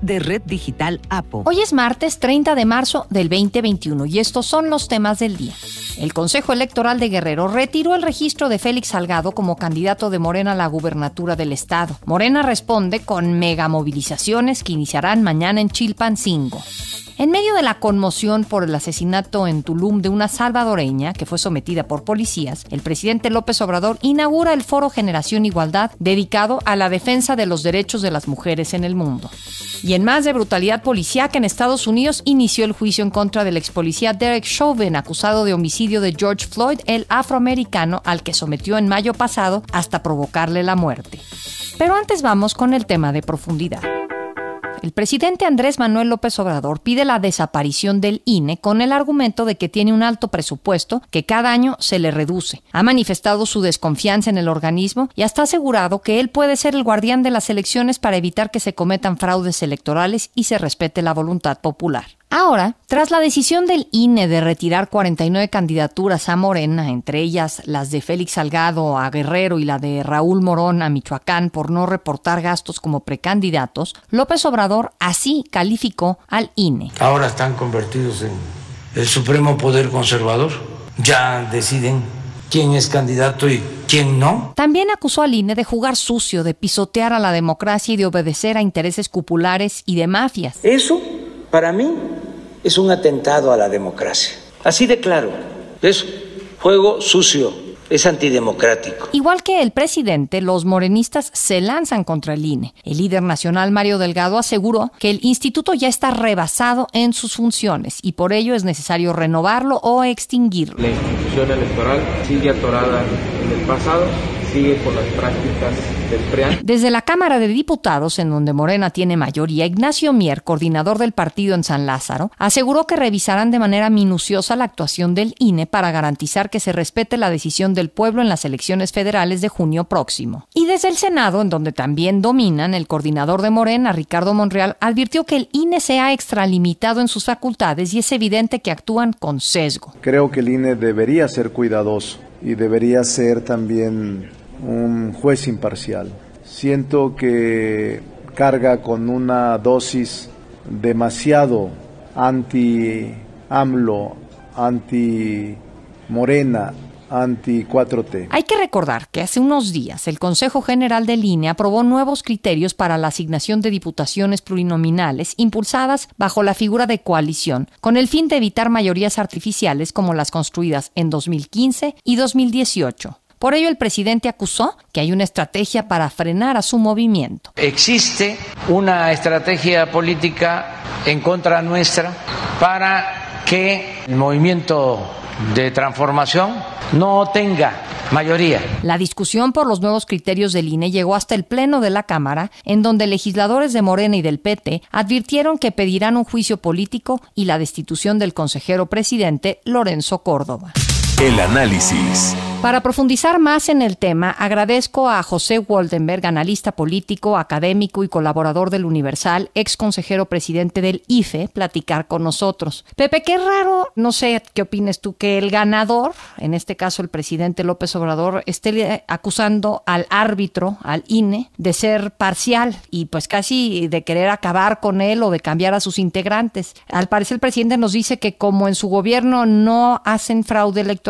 de Red Digital APO. Hoy es martes 30 de marzo del 2021 y estos son los temas del día. El Consejo Electoral de Guerrero retiró el registro de Félix Salgado como candidato de Morena a la gubernatura del estado. Morena responde con megamovilizaciones que iniciarán mañana en Chilpancingo. En medio de la conmoción por el asesinato en Tulum de una salvadoreña que fue sometida por policías, el presidente López Obrador inaugura el Foro Generación Igualdad dedicado a la defensa de los derechos de las mujeres en el mundo. Y en más de brutalidad policíaca en Estados Unidos inició el juicio en contra del ex policía Derek Chauvin, acusado de homicidio de George Floyd, el afroamericano al que sometió en mayo pasado hasta provocarle la muerte. Pero antes vamos con el tema de profundidad. El presidente Andrés Manuel López Obrador pide la desaparición del INE con el argumento de que tiene un alto presupuesto que cada año se le reduce. Ha manifestado su desconfianza en el organismo y hasta asegurado que él puede ser el guardián de las elecciones para evitar que se cometan fraudes electorales y se respete la voluntad popular. Ahora, tras la decisión del INE de retirar 49 candidaturas a Morena, entre ellas las de Félix Salgado a Guerrero y la de Raúl Morón a Michoacán por no reportar gastos como precandidatos, López Obrador así calificó al INE. Ahora están convertidos en el supremo poder conservador. Ya deciden quién es candidato y quién no. También acusó al INE de jugar sucio, de pisotear a la democracia y de obedecer a intereses cupulares y de mafias. Eso, para mí, es un atentado a la democracia. Así de claro. Es juego sucio, es antidemocrático. Igual que el presidente, los morenistas se lanzan contra el INE. El líder nacional Mario Delgado aseguró que el instituto ya está rebasado en sus funciones y por ello es necesario renovarlo o extinguirlo. La institución electoral sigue atorada en el pasado sigue con las prácticas del PRIAN. Desde la Cámara de Diputados, en donde Morena tiene mayoría, Ignacio Mier, coordinador del partido en San Lázaro, aseguró que revisarán de manera minuciosa la actuación del INE para garantizar que se respete la decisión del pueblo en las elecciones federales de junio próximo. Y desde el Senado, en donde también dominan, el coordinador de Morena, Ricardo Monreal, advirtió que el INE se ha extralimitado en sus facultades y es evidente que actúan con sesgo. Creo que el INE debería ser cuidadoso y debería ser también un juez imparcial. Siento que carga con una dosis demasiado anti-AMLO, anti-Morena, anti-4T. Hay que recordar que hace unos días el Consejo General de Línea aprobó nuevos criterios para la asignación de diputaciones plurinominales impulsadas bajo la figura de coalición, con el fin de evitar mayorías artificiales como las construidas en 2015 y 2018. Por ello, el presidente acusó que hay una estrategia para frenar a su movimiento. Existe una estrategia política en contra nuestra para que el movimiento de transformación no tenga mayoría. La discusión por los nuevos criterios del INE llegó hasta el Pleno de la Cámara, en donde legisladores de Morena y del PT advirtieron que pedirán un juicio político y la destitución del consejero presidente Lorenzo Córdoba. El análisis. Para profundizar más en el tema, agradezco a José Waldenberg, analista político, académico y colaborador del Universal, ex consejero presidente del IFE, platicar con nosotros. Pepe, qué raro, no sé qué opines tú, que el ganador, en este caso el presidente López Obrador, esté acusando al árbitro, al INE, de ser parcial y pues casi de querer acabar con él o de cambiar a sus integrantes. Al parecer el presidente nos dice que como en su gobierno no hacen fraude electoral,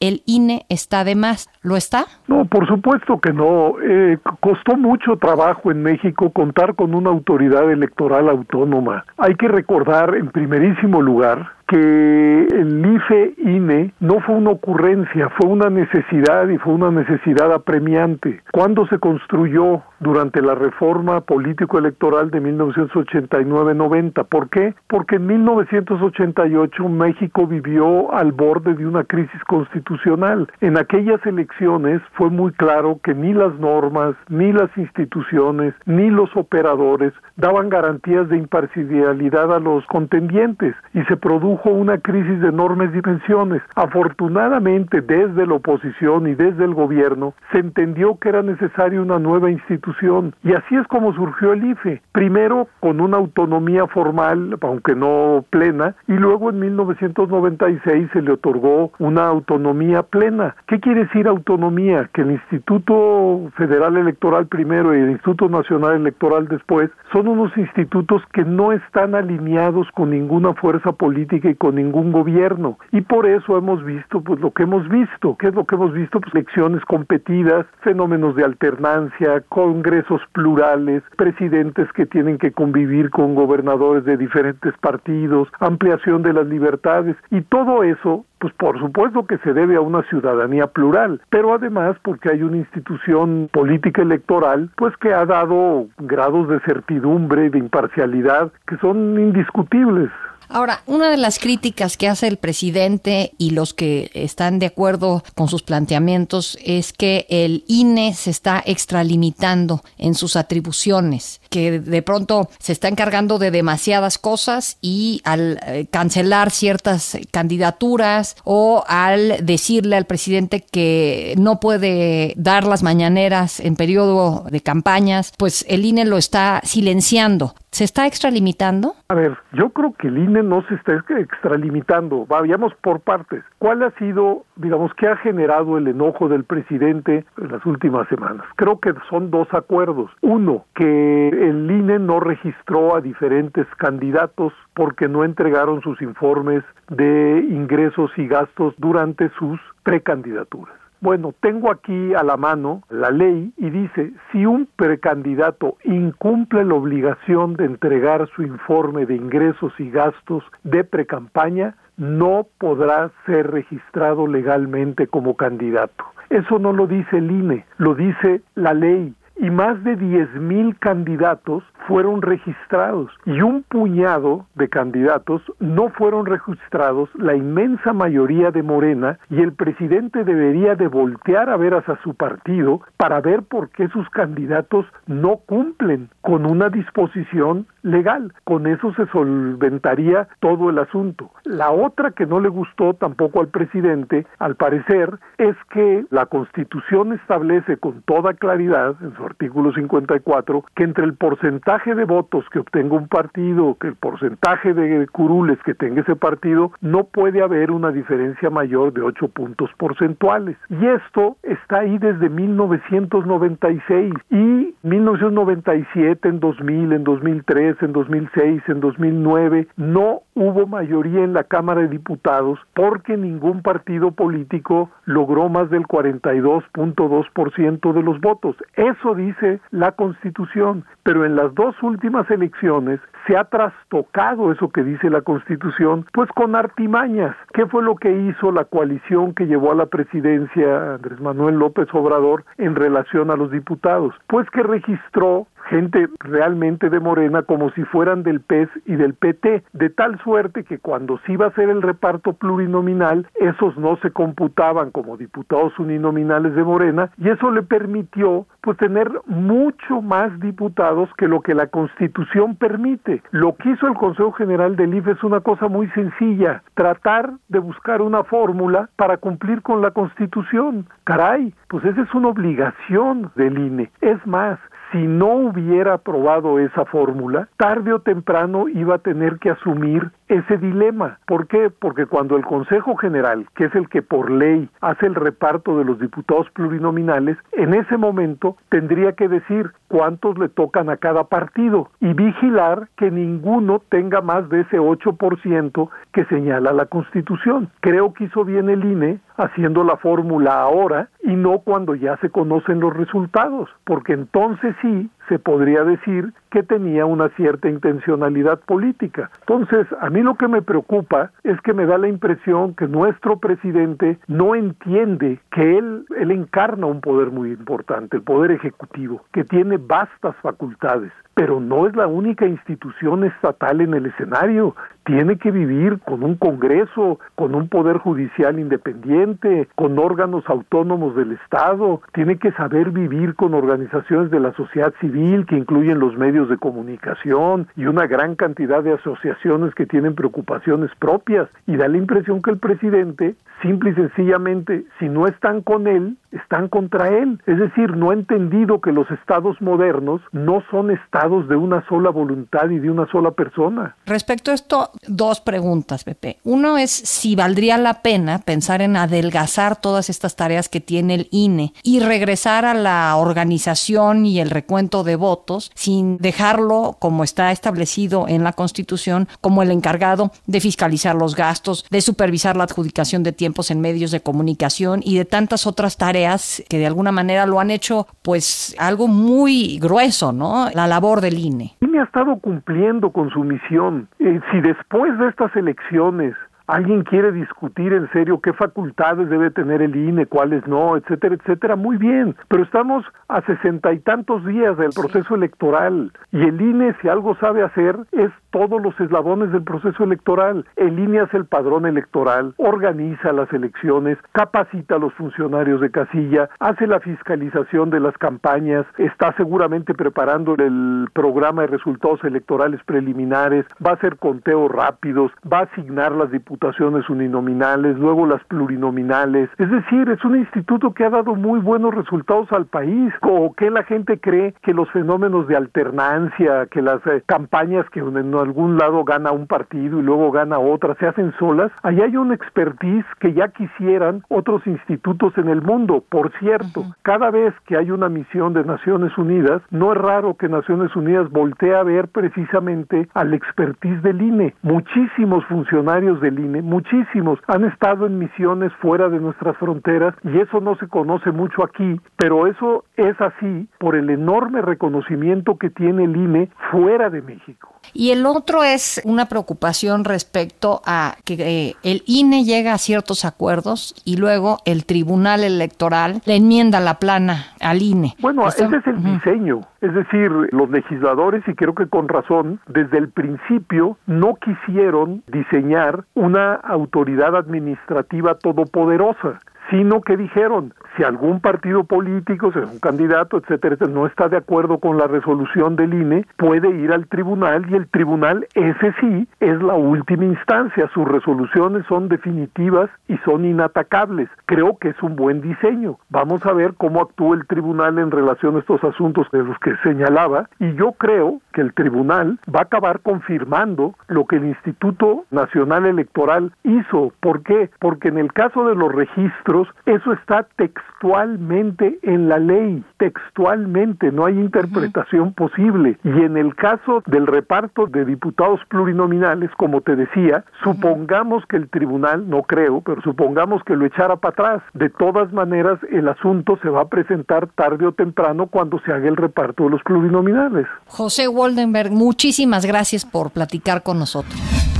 el INE está de más. ¿Lo está? No, por supuesto que no. Eh, costó mucho trabajo en México contar con una autoridad electoral autónoma. Hay que recordar, en primerísimo lugar, que el IFE-INE no fue una ocurrencia, fue una necesidad y fue una necesidad apremiante. ¿Cuándo se construyó? Durante la reforma político-electoral de 1989-90. ¿Por qué? Porque en 1988 México vivió al borde de una crisis constitucional. En aquellas elecciones fue muy claro que ni las normas, ni las instituciones, ni los operadores daban garantías de imparcialidad a los contendientes y se produjo una crisis de enormes dimensiones. Afortunadamente, desde la oposición y desde el gobierno, se entendió que era necesaria una nueva institución y así es como surgió el IFE. Primero con una autonomía formal, aunque no plena, y luego en 1996 se le otorgó una autonomía plena. ¿Qué quiere decir autonomía? Que el Instituto Federal Electoral primero y el Instituto Nacional Electoral después son unos institutos que no están alineados con ninguna fuerza política con ningún gobierno. Y por eso hemos visto pues lo que hemos visto. ¿Qué es lo que hemos visto? Pues elecciones competidas, fenómenos de alternancia, congresos plurales, presidentes que tienen que convivir con gobernadores de diferentes partidos, ampliación de las libertades y todo eso pues por supuesto que se debe a una ciudadanía plural, pero además porque hay una institución política electoral, pues que ha dado grados de certidumbre y de imparcialidad que son indiscutibles. Ahora, una de las críticas que hace el presidente y los que están de acuerdo con sus planteamientos es que el INE se está extralimitando en sus atribuciones, que de pronto se está encargando de demasiadas cosas y al eh, cancelar ciertas candidaturas o al decirle al presidente que no puede dar las mañaneras en periodo de campañas, pues el INE lo está silenciando. ¿Se está extralimitando? A ver, yo creo que el INE no se está extralimitando. Vayamos por partes. ¿Cuál ha sido, digamos, qué ha generado el enojo del presidente en las últimas semanas? Creo que son dos acuerdos. Uno, que el INE no registró a diferentes candidatos porque no entregaron sus informes de ingresos y gastos durante sus precandidaturas. Bueno, tengo aquí a la mano la ley y dice, si un precandidato incumple la obligación de entregar su informe de ingresos y gastos de precampaña, no podrá ser registrado legalmente como candidato. Eso no lo dice el INE, lo dice la ley y más de 10.000 candidatos fueron registrados y un puñado de candidatos no fueron registrados, la inmensa mayoría de Morena, y el presidente debería de voltear a ver hacia su partido para ver por qué sus candidatos no cumplen con una disposición legal. Con eso se solventaría todo el asunto. La otra que no le gustó tampoco al presidente, al parecer, es que la Constitución establece con toda claridad en su artículo 54 que entre el porcentaje de votos que obtenga un partido, que el porcentaje de curules que tenga ese partido, no puede haber una diferencia mayor de 8 puntos porcentuales. Y esto está ahí desde 1996 y 1997, en 2000, en 2003, en 2006, en 2009, no hubo mayoría en la Cámara de Diputados porque ningún partido político logró más del 42.2% de los votos. Eso dice la Constitución, pero en las dos últimas elecciones se ha trastocado eso que dice la Constitución, pues con artimañas. ¿Qué fue lo que hizo la coalición que llevó a la presidencia Andrés Manuel López Obrador en relación a los diputados? Pues que registró gente realmente de Morena como si fueran del PES y del PT, de tal suerte que cuando se iba a hacer el reparto plurinominal, esos no se computaban como diputados uninominales de Morena y eso le permitió pues tener mucho más diputados que lo que la Constitución permite. Lo que hizo el Consejo General del IFE es una cosa muy sencilla, tratar de buscar una fórmula para cumplir con la Constitución. Caray, pues esa es una obligación del INE. Es más, si no hubiera aprobado esa fórmula, tarde o temprano iba a tener que asumir ese dilema. ¿Por qué? Porque cuando el Consejo General, que es el que por ley hace el reparto de los diputados plurinominales, en ese momento tendría que decir cuántos le tocan a cada partido y vigilar que ninguno tenga más de ese 8% que señala la Constitución. Creo que hizo bien el INE haciendo la fórmula ahora y no cuando ya se conocen los resultados, porque entonces sí se podría decir que tenía una cierta intencionalidad política. Entonces, a mí lo que me preocupa es que me da la impresión que nuestro presidente no entiende que él, él encarna un poder muy importante, el poder ejecutivo, que tiene vastas facultades, pero no es la única institución estatal en el escenario tiene que vivir con un Congreso, con un Poder Judicial independiente, con órganos autónomos del Estado, tiene que saber vivir con organizaciones de la sociedad civil que incluyen los medios de comunicación y una gran cantidad de asociaciones que tienen preocupaciones propias. Y da la impresión que el presidente, simple y sencillamente, si no están con él, están contra él. Es decir, no ha entendido que los estados modernos no son estados de una sola voluntad y de una sola persona. Respecto a esto, dos preguntas, Pepe. Uno es si valdría la pena pensar en adelgazar todas estas tareas que tiene el INE y regresar a la organización y el recuento de votos sin dejarlo como está establecido en la Constitución como el encargado de fiscalizar los gastos, de supervisar la adjudicación de tiempos en medios de comunicación y de tantas otras tareas que de alguna manera lo han hecho pues algo muy grueso, ¿no? La labor del INE. INE ha estado cumpliendo con su misión. Eh, si después de estas elecciones alguien quiere discutir en serio qué facultades debe tener el INE, cuáles no, etcétera, etcétera, muy bien, pero estamos a sesenta y tantos días del proceso electoral y el INE si algo sabe hacer es todos los eslabones del proceso electoral. El INE hace el padrón electoral, organiza las elecciones, capacita a los funcionarios de casilla, hace la fiscalización de las campañas, está seguramente preparando el programa de resultados electorales preliminares, va a hacer conteos rápidos, va a asignar las diputaciones uninominales, luego las plurinominales. Es decir, es un instituto que ha dado muy buenos resultados al país, o que la gente cree que los fenómenos de alternancia, que las eh, campañas que en algún lado gana un partido y luego gana otra, se hacen solas, ahí hay un expertise que ya quisieran otros institutos en el mundo. Por cierto, cada vez que hay una misión de Naciones Unidas, no es raro que Naciones Unidas voltee a ver precisamente al expertise del INE. Muchísimos funcionarios del INE, muchísimos, han estado en misiones fuera de nuestras fronteras y eso no se conoce mucho aquí, pero eso es así por el enorme reconocimiento que tiene el INE fuera de México. Y el otro es una preocupación respecto a que eh, el INE llega a ciertos acuerdos y luego el Tribunal Electoral le enmienda la plana al INE. Bueno, ese es el diseño. Es decir, los legisladores, y creo que con razón, desde el principio no quisieron diseñar una autoridad administrativa todopoderosa sino que dijeron, si algún partido político, si un candidato, etcétera, no está de acuerdo con la resolución del INE, puede ir al tribunal y el tribunal, ese sí, es la última instancia. Sus resoluciones son definitivas y son inatacables. Creo que es un buen diseño. Vamos a ver cómo actúa el tribunal en relación a estos asuntos de los que señalaba y yo creo que el tribunal va a acabar confirmando lo que el Instituto Nacional Electoral hizo. ¿Por qué? Porque en el caso de los registros, eso está textualmente en la ley, textualmente, no hay interpretación posible. Y en el caso del reparto de diputados plurinominales, como te decía, supongamos que el tribunal, no creo, pero supongamos que lo echara para atrás. De todas maneras, el asunto se va a presentar tarde o temprano cuando se haga el reparto de los plurinominales. José Waldenberg, muchísimas gracias por platicar con nosotros.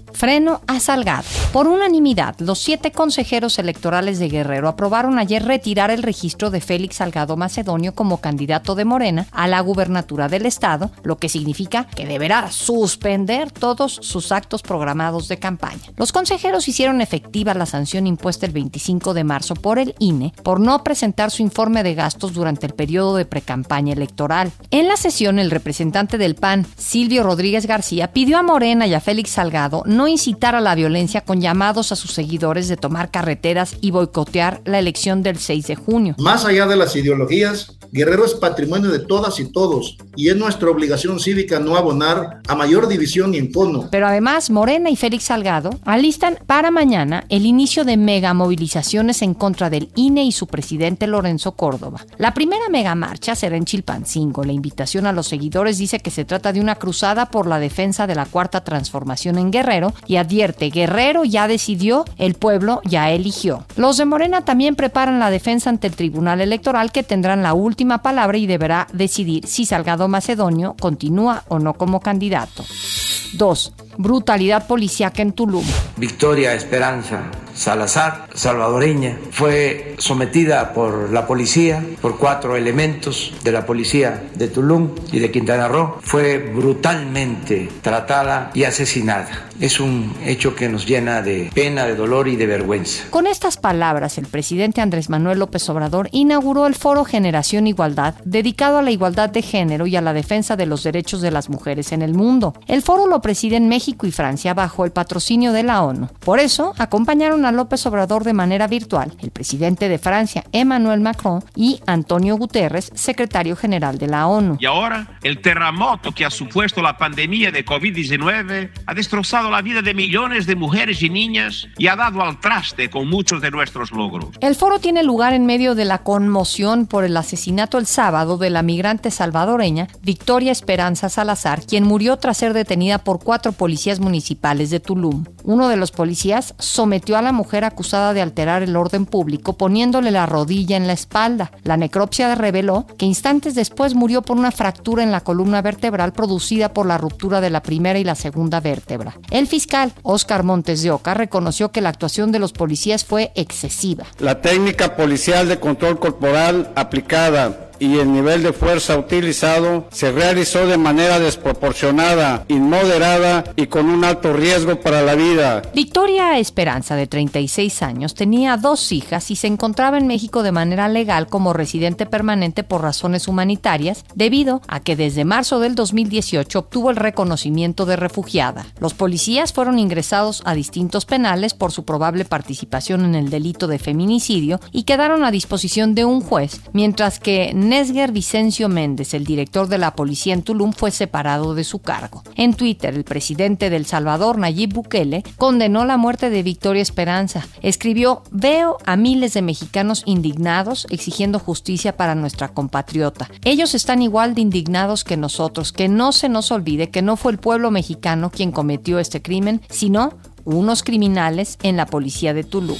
freno a Salgado. Por unanimidad, los siete consejeros electorales de Guerrero aprobaron ayer retirar el registro de Félix Salgado Macedonio como candidato de Morena a la gubernatura del estado, lo que significa que deberá suspender todos sus actos programados de campaña. Los consejeros hicieron efectiva la sanción impuesta el 25 de marzo por el INE por no presentar su informe de gastos durante el periodo de precampaña electoral. En la sesión, el representante del PAN, Silvio Rodríguez García, pidió a Morena y a Félix Salgado no incitar a la violencia con llamados a sus seguidores de tomar carreteras y boicotear la elección del 6 de junio. Más allá de las ideologías, Guerrero es patrimonio de todas y todos y es nuestra obligación cívica no abonar a mayor división y encono. Pero además, Morena y Félix Salgado alistan para mañana el inicio de mega movilizaciones en contra del INE y su presidente Lorenzo Córdoba. La primera mega marcha será en Chilpancingo. La invitación a los seguidores dice que se trata de una cruzada por la defensa de la cuarta transformación en Guerrero y advierte, Guerrero ya decidió, el pueblo ya eligió. Los de Morena también preparan la defensa ante el Tribunal Electoral que tendrán la última palabra y deberá decidir si Salgado Macedonio continúa o no como candidato. 2. Brutalidad policíaca en Tulum. Victoria Esperanza Salazar, salvadoreña, fue sometida por la policía, por cuatro elementos de la policía de Tulum y de Quintana Roo, fue brutalmente tratada y asesinada. Es un hecho que nos llena de pena, de dolor y de vergüenza. Con estas palabras, el presidente Andrés Manuel López Obrador inauguró el foro Generación Igualdad, dedicado a la igualdad de género y a la defensa de los derechos de las mujeres en el mundo. El foro lo presiden México y Francia bajo el patrocinio de la ONU. Por eso, acompañaron a López Obrador de manera virtual, el presidente de Francia, Emmanuel Macron, y Antonio Guterres, secretario general de la ONU. Y ahora, el terremoto que ha supuesto la pandemia de COVID-19 ha destrozado la vida de millones de mujeres y niñas y ha dado al traste con muchos de nuestros logros. El foro tiene lugar en medio de la conmoción por el asesinato el sábado de la migrante salvadoreña Victoria Esperanza Salazar, quien murió tras ser detenida por cuatro policías municipales de Tulum. Uno de los policías sometió a la mujer acusada de alterar el orden público poniéndole la rodilla en la espalda. La necropsia reveló que instantes después murió por una fractura en la columna vertebral producida por la ruptura de la primera y la segunda vértebra. El fiscal Oscar Montes de Oca reconoció que la actuación de los policías fue excesiva. La técnica policial de control corporal aplicada y el nivel de fuerza utilizado se realizó de manera desproporcionada, inmoderada y con un alto riesgo para la vida. Victoria Esperanza, de 36 años, tenía dos hijas y se encontraba en México de manera legal como residente permanente por razones humanitarias, debido a que desde marzo del 2018 obtuvo el reconocimiento de refugiada. Los policías fueron ingresados a distintos penales por su probable participación en el delito de feminicidio y quedaron a disposición de un juez, mientras que Nesger Vicencio Méndez, el director de la policía en Tulum, fue separado de su cargo. En Twitter, el presidente del Salvador, Nayib Bukele, condenó la muerte de Victoria Esperanza. Escribió, veo a miles de mexicanos indignados exigiendo justicia para nuestra compatriota. Ellos están igual de indignados que nosotros, que no se nos olvide que no fue el pueblo mexicano quien cometió este crimen, sino unos criminales en la policía de Tulum.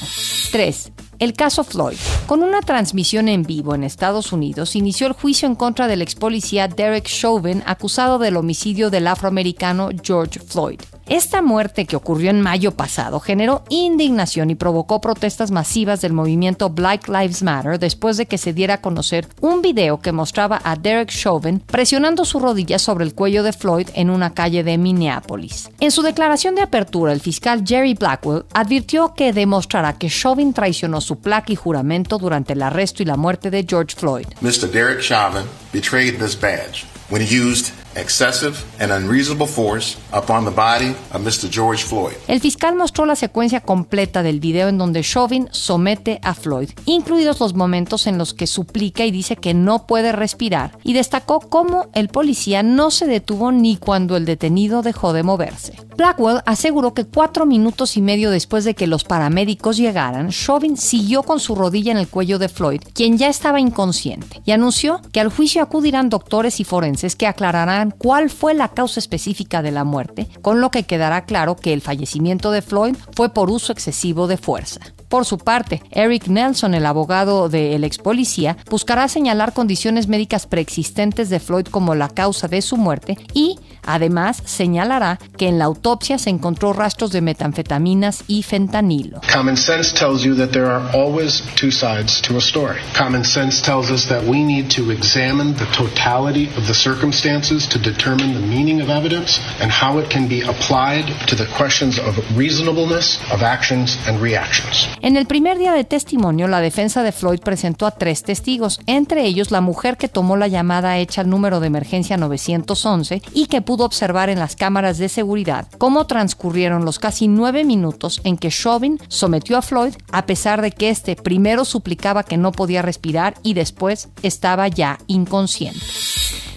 3. El caso Floyd. Con una transmisión en vivo en Estados Unidos, inició el juicio en contra del ex policía Derek Chauvin, acusado del homicidio del afroamericano George Floyd. Esta muerte que ocurrió en mayo pasado generó indignación y provocó protestas masivas del movimiento Black Lives Matter después de que se diera a conocer un video que mostraba a Derek Chauvin presionando su rodilla sobre el cuello de Floyd en una calle de Minneapolis. En su declaración de apertura, el fiscal Jerry Blackwell advirtió que demostrará que Chauvin traicionó su placa y juramento durante el arresto y la muerte de George Floyd. Mr. Derek Chauvin betrayed this badge when he used excessive and unreasonable force upon the body of Mr. George Floyd. El fiscal mostró la secuencia completa del video en donde Chauvin somete a Floyd, incluidos los momentos en los que suplica y dice que no puede respirar, y destacó cómo el policía no se detuvo ni cuando el detenido dejó de moverse. Blackwell aseguró que cuatro minutos y medio después de que los paramédicos llegaran, Chauvin siguió con su rodilla en el cuello de Floyd, quien ya estaba inconsciente, y anunció que al juicio acudirán doctores y forenses que aclararán cuál fue la causa específica de la muerte, con lo que quedará claro que el fallecimiento de Floyd fue por uso excesivo de fuerza. Por su parte, Eric Nelson, el abogado del ex policía, buscará señalar condiciones médicas preexistentes de Floyd como la causa de su muerte y, además, señalará que en la autopsia se encontró rastros de metanfetaminas y fentanilo. Common sense tells you that there are always two sides to a story. Common sense tells us that we need to examine the totality of the circumstances to determine the meaning of evidence and how it can be applied to the questions of reasonableness of actions and reactions. En el primer día de testimonio, la defensa de Floyd presentó a tres testigos, entre ellos la mujer que tomó la llamada hecha al número de emergencia 911 y que pudo observar en las cámaras de seguridad cómo transcurrieron los casi nueve minutos en que Chauvin sometió a Floyd a pesar de que éste primero suplicaba que no podía respirar y después estaba ya inconsciente.